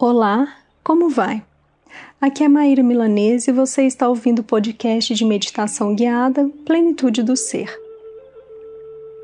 Olá, como vai? Aqui é Maíra Milanese e você está ouvindo o podcast de meditação guiada Plenitude do Ser.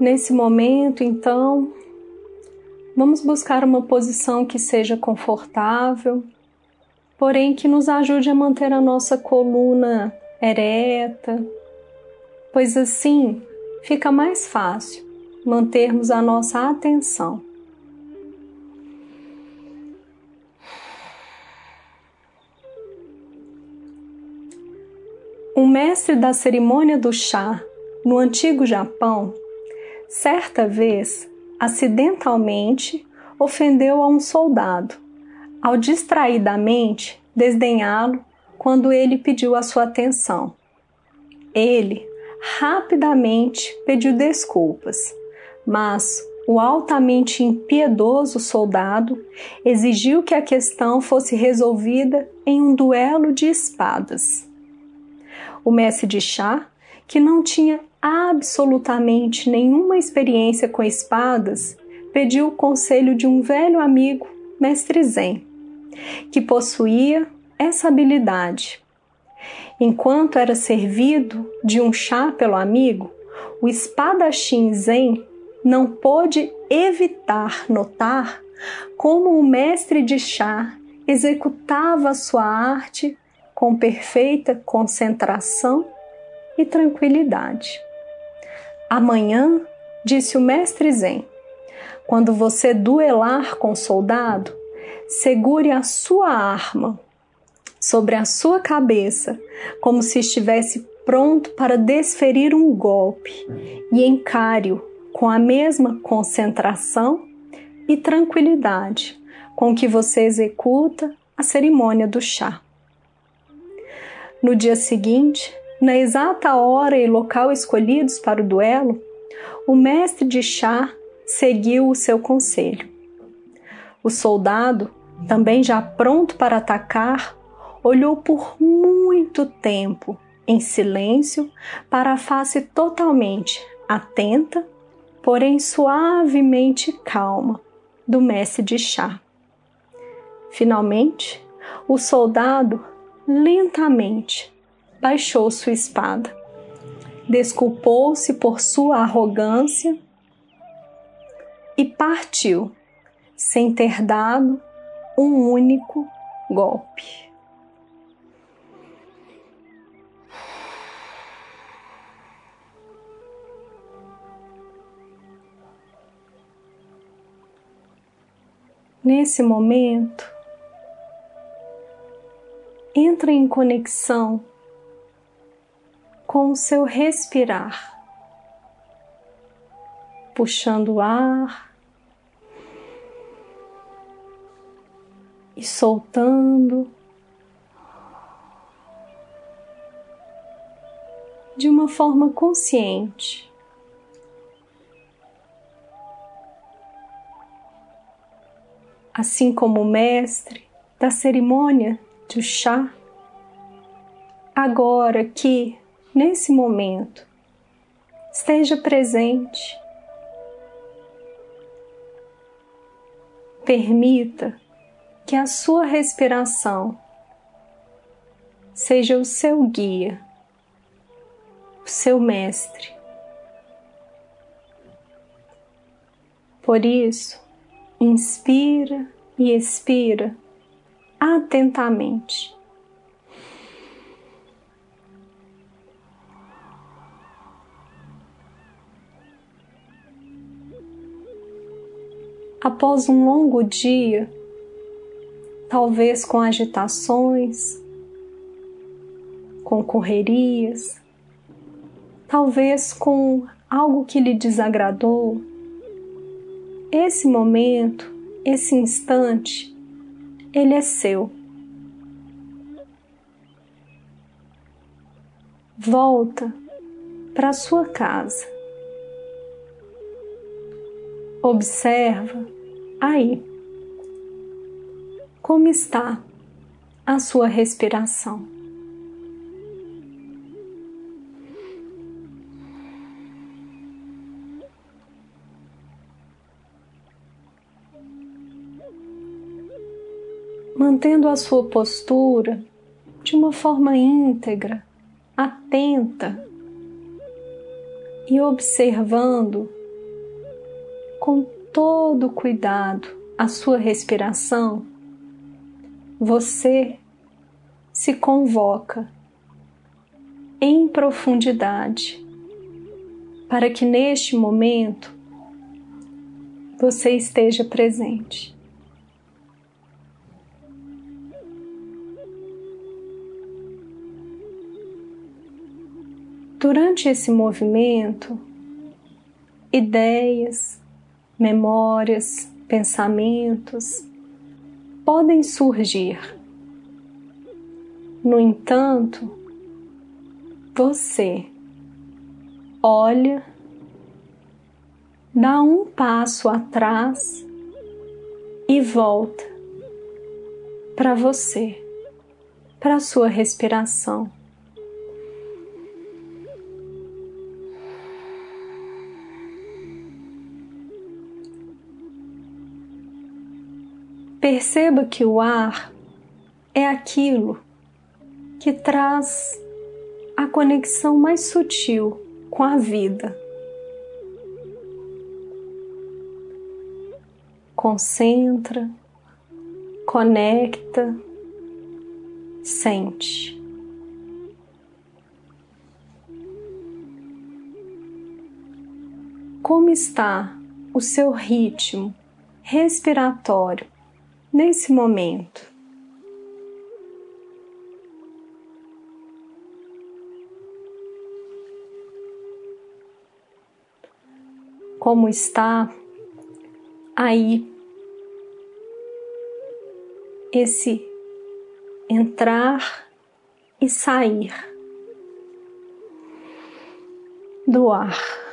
Nesse momento, então, vamos buscar uma posição que seja confortável, porém que nos ajude a manter a nossa coluna ereta, pois assim fica mais fácil mantermos a nossa atenção. Um mestre da cerimônia do chá no antigo Japão, certa vez, acidentalmente, ofendeu a um soldado, ao distraidamente desdenhá-lo quando ele pediu a sua atenção. Ele rapidamente pediu desculpas, mas o altamente impiedoso soldado exigiu que a questão fosse resolvida em um duelo de espadas o mestre de chá, que não tinha absolutamente nenhuma experiência com espadas, pediu o conselho de um velho amigo, mestre Zen, que possuía essa habilidade. Enquanto era servido de um chá pelo amigo, o espadachim Zen não pôde evitar notar como o mestre de chá executava sua arte com perfeita concentração e tranquilidade. Amanhã, disse o mestre Zen, quando você duelar com o soldado, segure a sua arma sobre a sua cabeça, como se estivesse pronto para desferir um golpe, e encare-o com a mesma concentração e tranquilidade com que você executa a cerimônia do chá. No dia seguinte, na exata hora e local escolhidos para o duelo, o mestre de chá seguiu o seu conselho. O soldado, também já pronto para atacar, olhou por muito tempo, em silêncio, para a face totalmente atenta, porém suavemente calma, do mestre de chá. Finalmente, o soldado lentamente baixou sua espada. Desculpou-se por sua arrogância e partiu, sem ter dado um único golpe. Nesse momento, entra em conexão com o seu respirar, puxando o ar e soltando de uma forma consciente. Assim como o mestre da cerimônia do chá, agora aqui, nesse momento, esteja presente. Permita que a sua respiração seja o seu guia, o seu mestre. Por isso, inspira e expira atentamente. Após um longo dia, talvez com agitações, com correrias, talvez com algo que lhe desagradou, esse momento, esse instante, ele é seu. Volta para sua casa. Observa aí como está a sua respiração. Mantendo a sua postura de uma forma íntegra, atenta e observando com todo cuidado a sua respiração, você se convoca em profundidade para que neste momento você esteja presente. Durante esse movimento, ideias, memórias, pensamentos podem surgir. No entanto, você olha, dá um passo atrás e volta para você, para sua respiração. Perceba que o ar é aquilo que traz a conexão mais sutil com a vida. Concentra, conecta, sente. Como está o seu ritmo respiratório nesse momento. Como está aí esse entrar e sair do ar.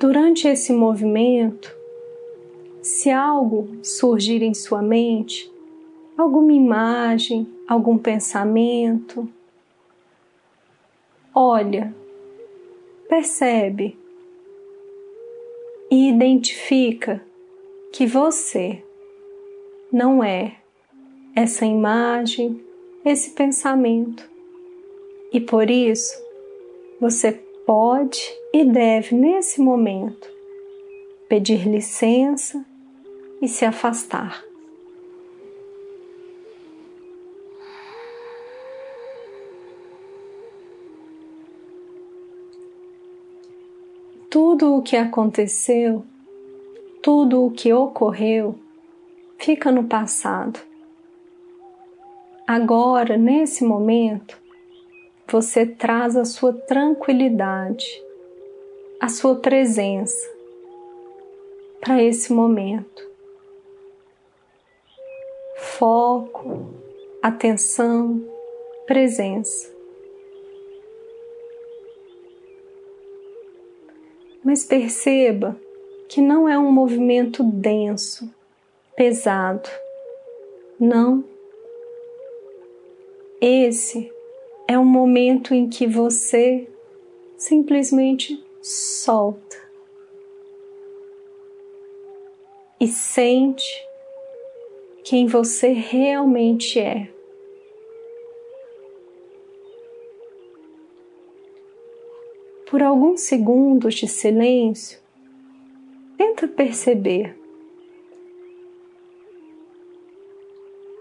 Durante esse movimento, se algo surgir em sua mente, alguma imagem, algum pensamento, olha, percebe e identifica que você não é essa imagem, esse pensamento. E por isso você pode e deve, nesse momento, pedir licença e se afastar. Tudo o que aconteceu, tudo o que ocorreu, fica no passado. Agora, nesse momento, você traz a sua tranquilidade, a sua presença para esse momento. Foco, atenção, presença. Mas perceba que não é um movimento denso, pesado. Não. Esse é um momento em que você simplesmente solta e sente quem você realmente é. Por alguns segundos de silêncio, tenta perceber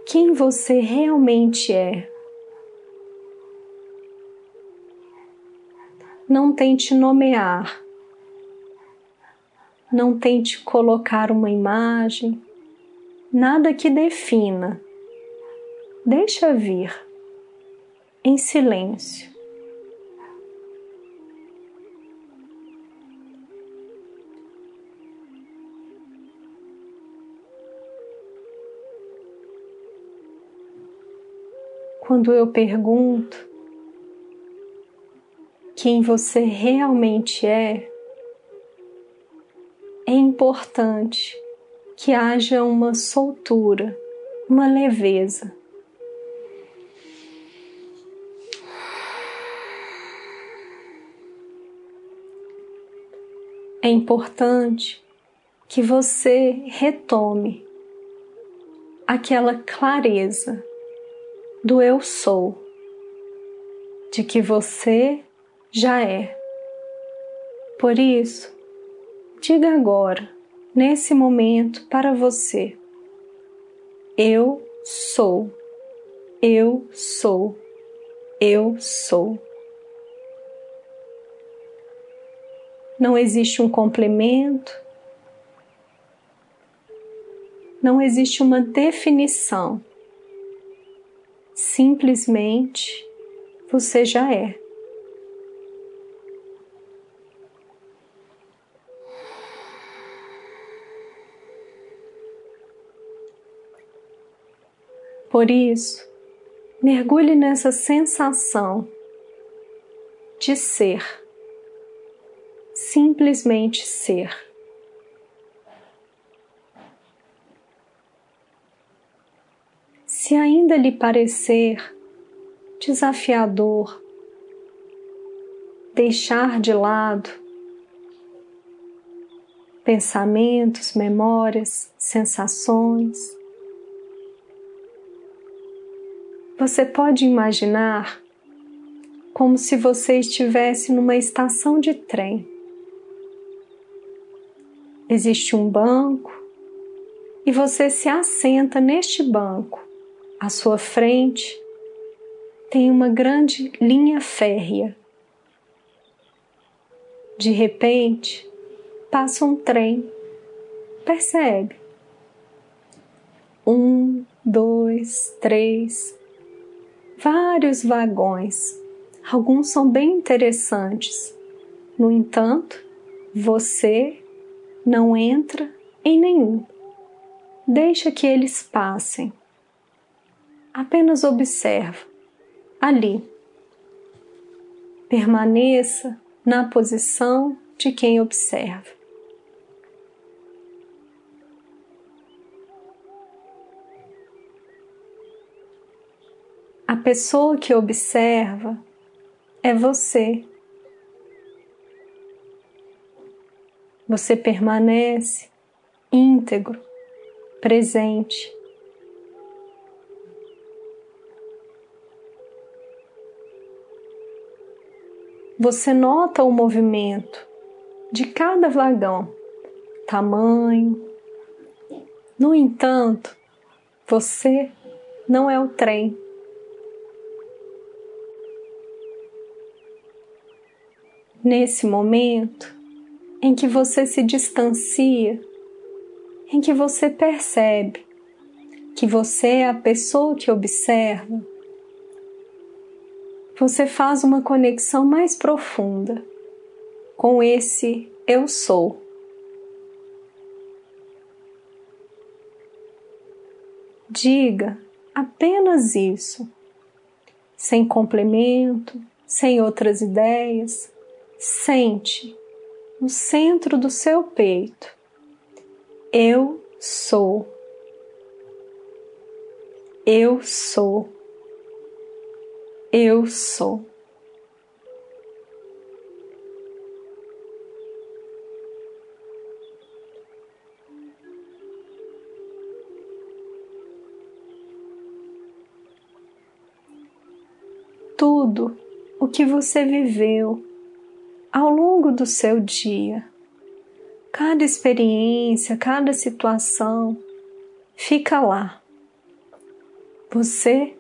quem você realmente é. Não tente nomear, não tente colocar uma imagem, nada que defina. Deixa vir em silêncio. Quando eu pergunto, quem você realmente é, é importante que haja uma soltura, uma leveza. É importante que você retome aquela clareza do eu sou, de que você já é. Por isso, diga agora, nesse momento, para você: Eu sou, eu sou, eu sou. Não existe um complemento, não existe uma definição. Simplesmente você já é. Por isso, mergulhe nessa sensação de ser, simplesmente ser. Se ainda lhe parecer desafiador deixar de lado pensamentos, memórias, sensações, Você pode imaginar como se você estivesse numa estação de trem. Existe um banco e você se assenta neste banco. À sua frente tem uma grande linha férrea. De repente, passa um trem. Percebe? Um, dois, três, vários vagões. Alguns são bem interessantes. No entanto, você não entra em nenhum. Deixa que eles passem. Apenas observa ali. Permaneça na posição de quem observa. A pessoa que observa é você. Você permanece íntegro, presente. Você nota o movimento de cada vagão, tamanho. No entanto, você não é o trem nesse momento em que você se distancia, em que você percebe que você é a pessoa que observa, você faz uma conexão mais profunda com esse eu sou. Diga apenas isso, sem complemento, sem outras ideias, Sente no centro do seu peito. Eu sou. Eu sou. Eu sou. Tudo o que você viveu ao longo do seu dia. Cada experiência, cada situação fica lá. Você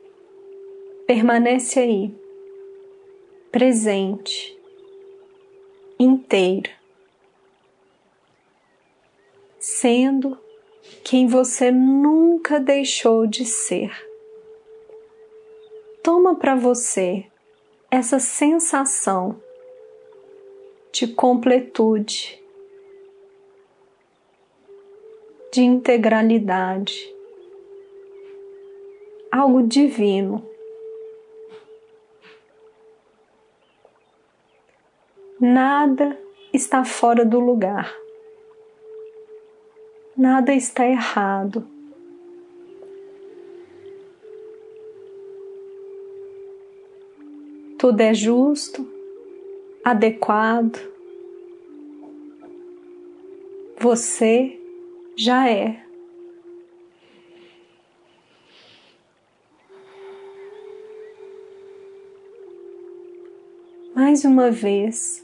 permanece aí, presente, inteira, sendo quem você nunca deixou de ser. Toma para você essa sensação de completude, de integralidade, algo divino. Nada está fora do lugar, nada está errado. Tudo é justo, adequado, Você já é. Mais uma vez,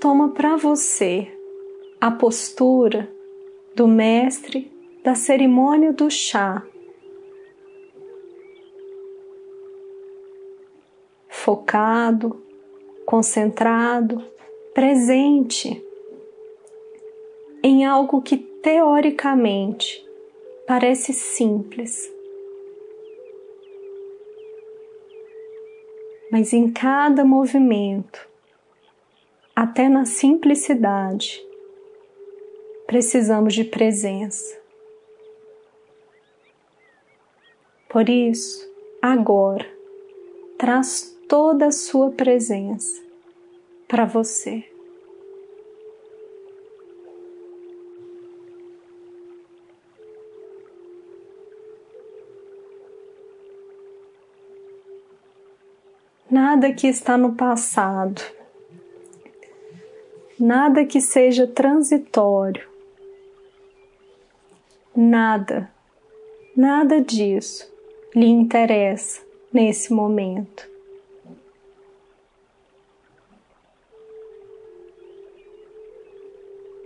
toma para você a postura do mestre da cerimônia do chá. Focado, concentrado, presente em algo que teoricamente parece simples. Mas em cada movimento, até na simplicidade, precisamos de presença. Por isso, agora, traz toda a sua presença para você. Nada que está no passado, nada que seja transitório, nada, nada disso lhe interessa nesse momento.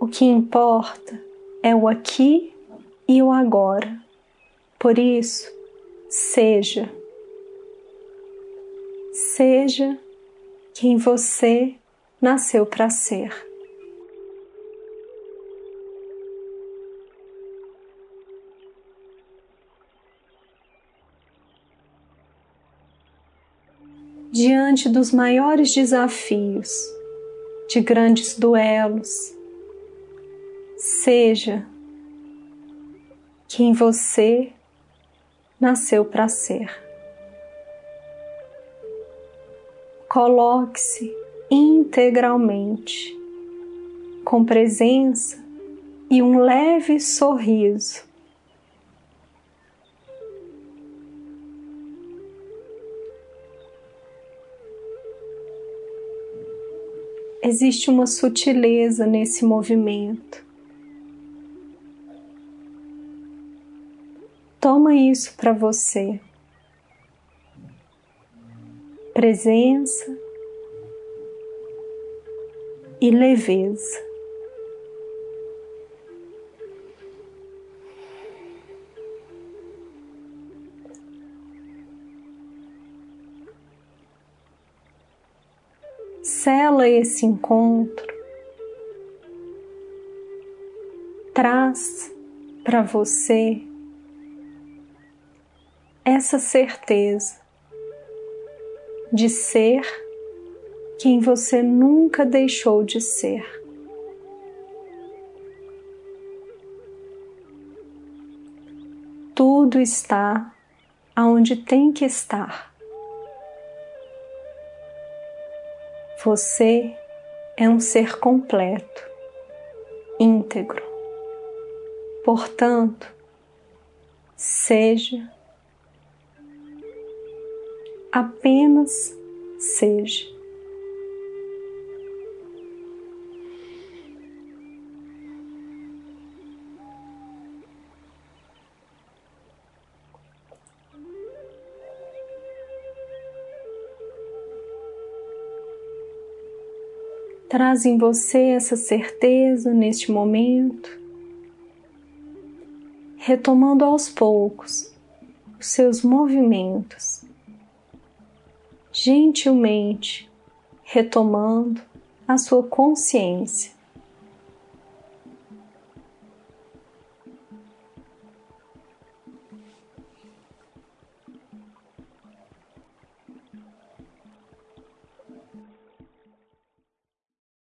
O que importa é o aqui e o agora. Por isso, seja. Seja quem você nasceu para ser. Diante dos maiores desafios, de grandes duelos, seja quem você nasceu para ser. Coloque-se integralmente, com presença e um leve sorriso. Existe uma sutileza nesse movimento Toma isso para você. Presença e leveza. Sela esse encontro, traz para você essa certeza de ser quem você nunca deixou de ser. Tudo está aonde tem que estar. Você é um ser completo, íntegro. Portanto, seja apenas seja. Traz em você essa certeza neste momento, retomando aos poucos os seus movimentos gentilmente retomando a sua consciência.